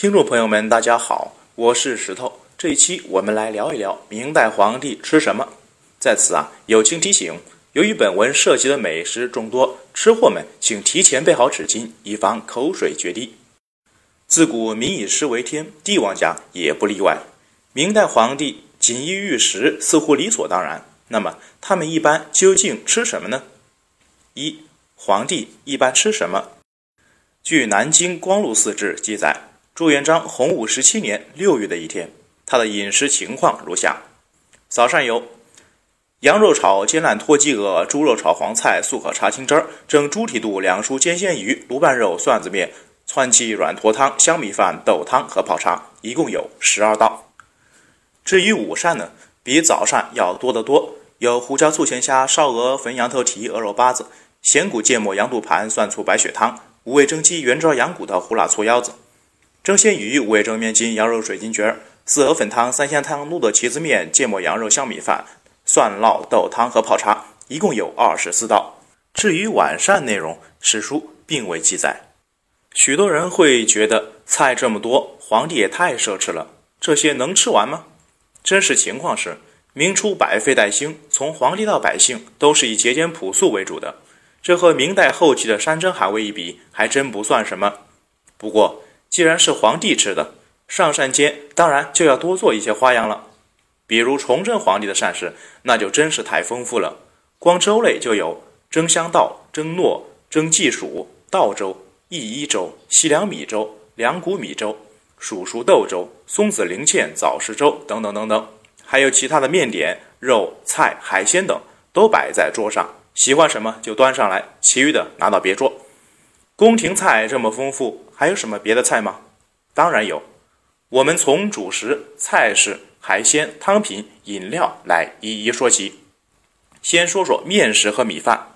听众朋友们，大家好，我是石头。这一期我们来聊一聊明代皇帝吃什么。在此啊，友情提醒：由于本文涉及的美食众多，吃货们请提前备好纸巾，以防口水决堤。自古民以食为天，帝王家也不例外。明代皇帝锦衣玉食似乎理所当然，那么他们一般究竟吃什么呢？一、皇帝一般吃什么？据《南京光禄寺志》记载。朱元璋洪武十七年六月的一天，他的饮食情况如下：早膳有羊肉炒煎烂脱鸡鹅，猪肉炒黄菜，素可茶青汁儿，蒸猪蹄肚，两熟煎鲜鱼，卤拌肉，蒜子面，窜气软坨汤，香米饭，豆汤和泡茶，一共有十二道。至于午膳呢，比早膳要多得多，有胡椒醋咸虾、烧鹅、粉羊头蹄、鹅肉八子、咸骨芥末羊肚盘、蒜醋白血汤、五味蒸鸡、圆汁羊骨的、胡辣醋腰子。蒸鲜鱼、五味蒸面筋、羊肉水晶卷、四鹅粉汤、三鲜汤、卤的茄子面、芥末羊肉香米饭、蒜烙豆汤和泡茶，一共有二十四道。至于晚膳内容，史书并未记载。许多人会觉得菜这么多，皇帝也太奢侈了，这些能吃完吗？真实情况是，明初百废待兴，从皇帝到百姓都是以节俭朴素为主的，这和明代后期的山珍海味一比，还真不算什么。不过，既然是皇帝吃的，上膳间当然就要多做一些花样了。比如崇祯皇帝的膳食，那就真是太丰富了。光粥类就有蒸香稻、蒸糯、蒸蓟薯、稻粥、薏衣粥、西凉米粥、凉谷米粥、蜀黍豆粥、松子零芡枣食粥等等等等，还有其他的面点、肉、菜、海鲜等，都摆在桌上，喜欢什么就端上来，其余的拿到别桌。宫廷菜这么丰富。还有什么别的菜吗？当然有，我们从主食、菜式、海鲜、汤品、饮料来一一说起。先说说面食和米饭。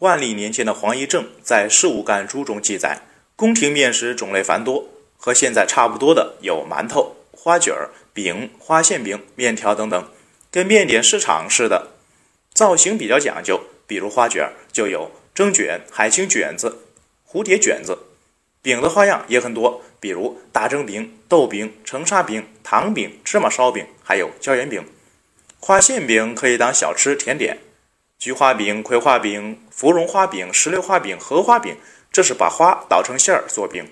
万历年间的黄一正在《事务干书》中记载，宫廷面食种类繁多，和现在差不多的有馒头、花卷儿、饼、花馅饼、面条等等，跟面点市场似的。造型比较讲究，比如花卷儿就有蒸卷、海青卷子、蝴蝶卷子。饼的花样也很多，比如大蒸饼、豆饼、成沙饼、糖饼、芝麻烧饼，还有椒盐饼。花馅饼可以当小吃甜点，菊花饼、葵花饼、芙蓉花饼、石榴花饼、荷花饼，这是把花捣成馅儿做饼。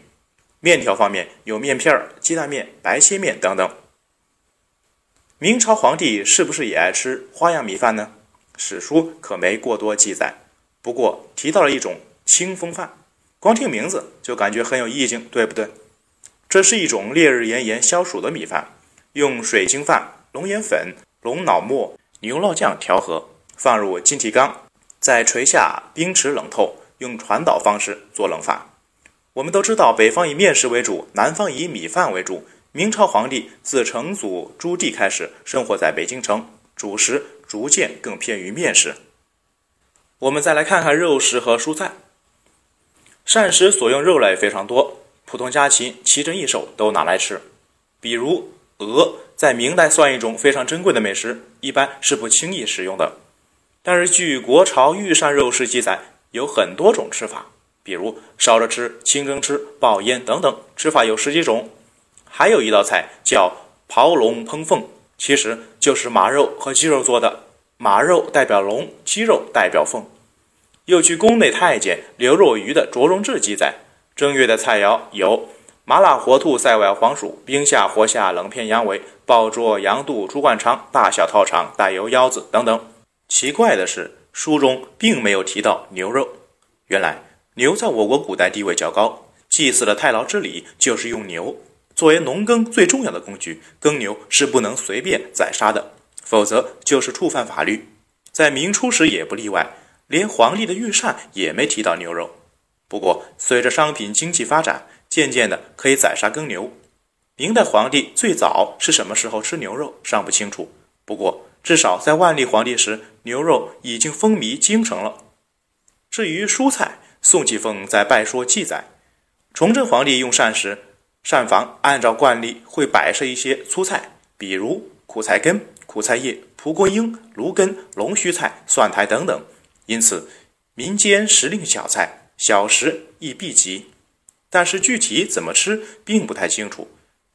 面条方面有面片儿、鸡蛋面、白切面等等。明朝皇帝是不是也爱吃花样米饭呢？史书可没过多记载，不过提到了一种清风饭。光听名字就感觉很有意境，对不对？这是一种烈日炎炎消暑的米饭，用水晶饭、龙眼粉、龙脑沫、牛酪酱调和，放入金提缸，在垂下冰池冷透，用传导方式做冷饭。我们都知道，北方以面食为主，南方以米饭为主。明朝皇帝自成祖朱棣开始生活在北京城，主食逐渐更偏于面食。我们再来看看肉食和蔬菜。膳食所用肉类非常多，普通家禽奇珍异兽都拿来吃。比如鹅，在明代算一种非常珍贵的美食，一般是不轻易食用的。但是据《国朝御膳肉食》记载，有很多种吃法，比如烧着吃、清蒸吃、爆烟等等，吃法有十几种。还有一道菜叫刨龙烹凤，其实就是马肉和鸡肉做的，马肉代表龙，鸡肉代表凤。又据宫内太监刘若愚的《卓荣志》记载，正月的菜肴有麻辣活兔、塞外黄鼠、冰下活虾、冷片羊尾、爆灼羊肚、猪灌肠、大小套肠、带油腰子等等。奇怪的是，书中并没有提到牛肉。原来牛在我国古代地位较高，祭祀的太牢之礼就是用牛作为农耕最重要的工具，耕牛是不能随便宰杀的，否则就是触犯法律。在明初时也不例外。连皇帝的御膳也没提到牛肉。不过，随着商品经济发展，渐渐的可以宰杀耕牛。明代皇帝最早是什么时候吃牛肉尚不清楚。不过，至少在万历皇帝时，牛肉已经风靡京城了。至于蔬菜，宋继凤在《拜说》记载，崇祯皇帝用膳时，膳房按照惯例会摆设一些粗菜，比如苦菜根、苦菜叶、蒲公英、芦根、龙须菜、蒜苔等等。因此，民间时令小菜，小食亦必及。但是具体怎么吃并不太清楚，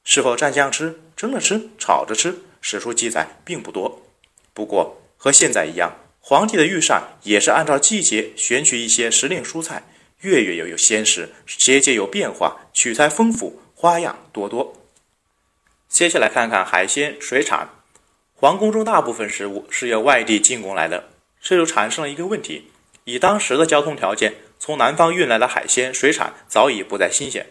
是否蘸酱吃、蒸着吃、炒着吃，史书记载并不多。不过和现在一样，皇帝的御膳也是按照季节选取一些时令蔬菜，月月又有鲜食，节节有变化，取材丰富，花样多多。接下来看看海鲜、水产。皇宫中大部分食物是由外地进贡来的，这就产生了一个问题：以当时的交通条件，从南方运来的海鲜、水产早已不再新鲜。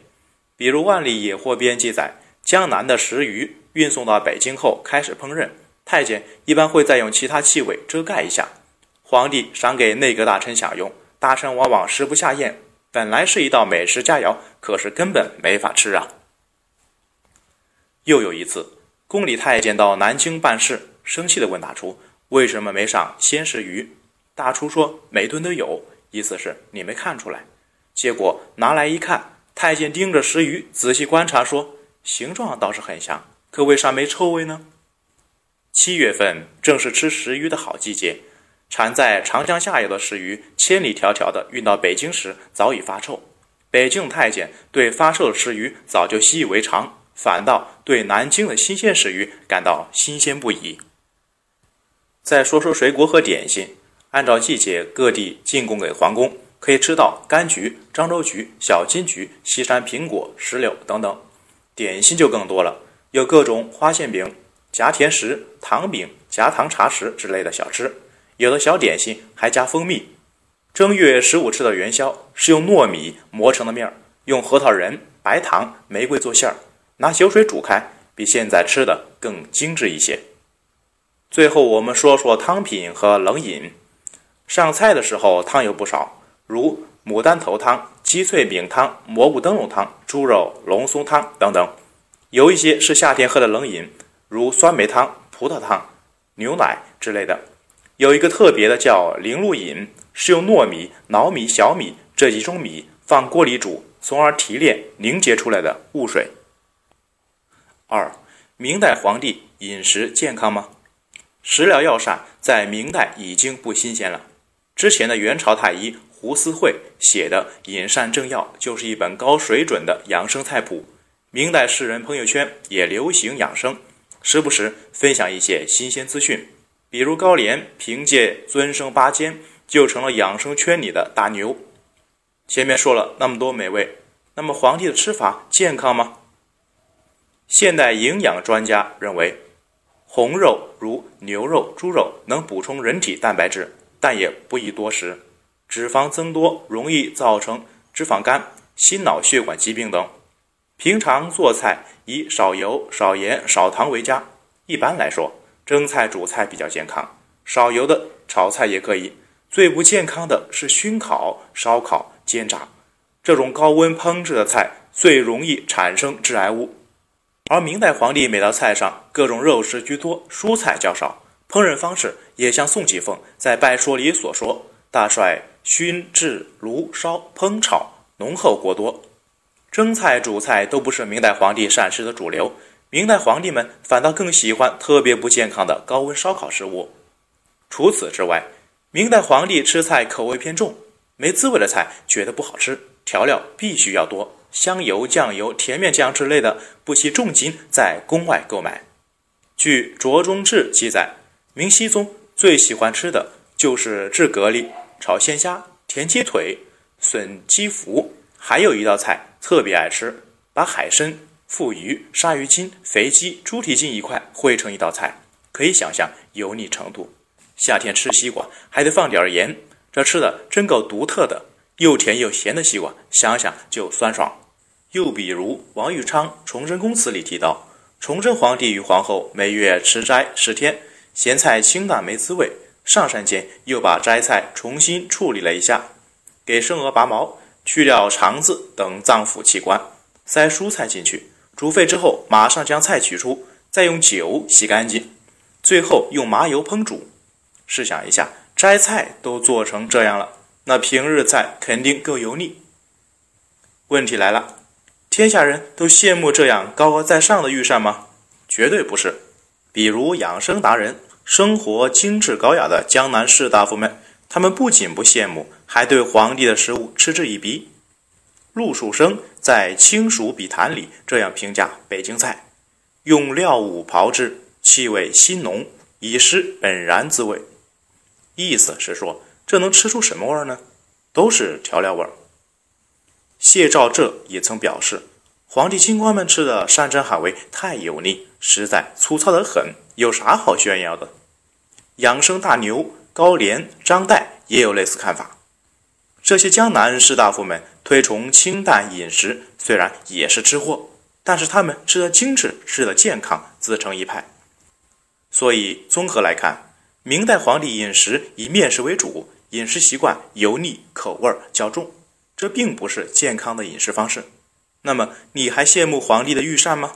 比如《万历野货编》记载，江南的石鱼运送到北京后开始烹饪，太监一般会再用其他气味遮盖一下。皇帝赏给内阁大臣享用，大臣往往食不下咽。本来是一道美食佳肴，可是根本没法吃啊。又有一次。宫里太监到南京办事，生气地问大厨：“为什么没上鲜食鱼？”大厨说：“每顿都有，意思是你没看出来。”结果拿来一看，太监盯着食鱼仔细观察，说：“形状倒是很像，可为啥没臭味呢？”七月份正是吃食鱼的好季节，产在长江下游的食鱼千里迢迢地运到北京时，早已发臭。北京太监对发臭的食鱼早就习以为常。反倒对南京的新鲜食鱼感到新鲜不已。再说说水果和点心，按照季节，各地进贡给皇宫，可以吃到柑橘、漳州橘、小金桔、西山苹果、石榴等等。点心就更多了，有各种花馅饼、夹甜食、糖饼、夹糖茶食之类的小吃，有的小点心还加蜂蜜。正月十五吃的元宵是用糯米磨成的面儿，用核桃仁、白糖、玫瑰做馅儿。拿酒水煮开，比现在吃的更精致一些。最后，我们说说汤品和冷饮。上菜的时候汤有不少，如牡丹头汤、鸡脆饼汤、蘑菇灯笼汤、猪肉龙松汤等等。有一些是夏天喝的冷饮，如酸梅汤、葡萄汤、牛奶之类的。有一个特别的叫灵露饮，是用糯米、老米、小米这几种米放锅里煮，从而提炼凝结出来的雾水。二，明代皇帝饮食健康吗？食疗药膳在明代已经不新鲜了。之前的元朝太医胡思慧写的《饮膳正要》就是一本高水准的养生菜谱。明代士人朋友圈也流行养生，时不时分享一些新鲜资讯。比如高廉凭借尊生八坚就成了养生圈里的大牛。前面说了那么多美味，那么皇帝的吃法健康吗？现代营养专家认为，红肉如牛肉、猪肉能补充人体蛋白质，但也不宜多食。脂肪增多容易造成脂肪肝、心脑血管疾病等。平常做菜以少油、少盐、少糖为佳。一般来说，蒸菜、煮菜比较健康，少油的炒菜也可以。最不健康的是熏烤、烧烤、煎炸，这种高温烹制的菜最容易产生致癌物。而明代皇帝每道菜上各种肉食居多，蔬菜较少，烹饪方式也像宋启凤在《拜说》里所说：“大帅熏制炉烧烹炒，浓厚过多。”蒸菜煮菜都不是明代皇帝膳食的主流，明代皇帝们反倒更喜欢特别不健康的高温烧烤食物。除此之外，明代皇帝吃菜口味偏重，没滋味的菜觉得不好吃，调料必须要多。香油、酱油、甜面酱之类的，不惜重金在宫外购买。据《卓中志》记载，明熹宗最喜欢吃的就是炙蛤蜊、炒鲜虾、甜鸡腿、笋鸡脯，还有一道菜特别爱吃，把海参、腹鱼、鲨鱼筋、肥鸡、猪蹄筋一块烩成一道菜，可以想象油腻程度。夏天吃西瓜还得放点盐，这吃的真够独特的，又甜又咸的西瓜，想想就酸爽。又比如王玉昌《崇祯公词》里提到，崇祯皇帝与皇后每月吃斋十天，咸菜清淡没滋味。上山前又把斋菜重新处理了一下，给生鹅拔毛，去掉肠子等脏腑器官，塞蔬菜进去，煮沸之后马上将菜取出，再用酒洗干净，最后用麻油烹煮。试想一下，斋菜都做成这样了，那平日菜肯定更油腻。问题来了。天下人都羡慕这样高高在上的御膳吗？绝对不是。比如养生达人、生活精致高雅的江南士大夫们，他们不仅不羡慕，还对皇帝的食物嗤之以鼻。陆树声在《清暑笔谈》里这样评价北京菜：用料五刨之，气味辛浓，以失本然滋味。意思是说，这能吃出什么味儿呢？都是调料味儿。谢兆浙也曾表示，皇帝清官们吃的山珍海味太油腻，实在粗糙得很，有啥好炫耀的？养生大牛高廉、张岱也有类似看法。这些江南士大夫们推崇清淡饮食，虽然也是吃货，但是他们吃的精致，吃的健康，自成一派。所以综合来看，明代皇帝饮食以面食为主，饮食习惯油腻，口味较重，这并不是健康的饮食方式。那么，你还羡慕皇帝的御膳吗？